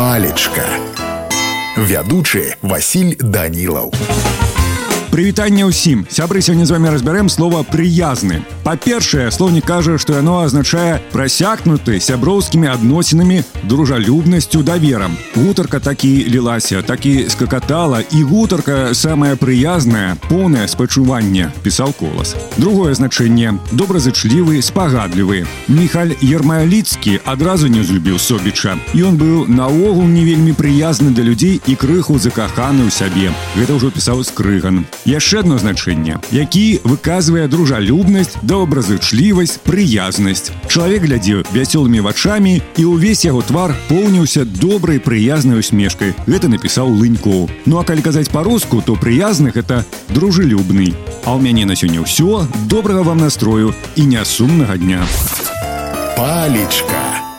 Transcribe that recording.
палечка вядучы Васіль данілаў Прывітанне ўсім сябры сёння з вами разбярэм слова прыязны па-першае слоўнік кажа што яно азначае прасякнуты сяброўскімі адносінамі дружалюбнасцю даверам гутарка такі лілася такі скакатала і гутарка самая прыязная поўнае спачуванне пісаў колас другое значэнне добразычлівы спагадлівы міхаль ермаяліцкі адразу не злюбіў собіча ён быў наогул не вельмі прыязны да людзей і крыху закаханы ў сябе гэта ўжо пісаў скрыган яшчэ одно значэнне які выказвае дружалюбнасць добразычлівасць прыязнасць чалавек глядзеў вясёлымі вачамі і ўвесь яго твар поўніўся добрай прыязнай усмешкай гэта напісаў лынько ну а калі казаць по-руску то прыязных это дружелюбны а ў мяне на сёння ўсё добрага вам настрою і нясумнага дня палечка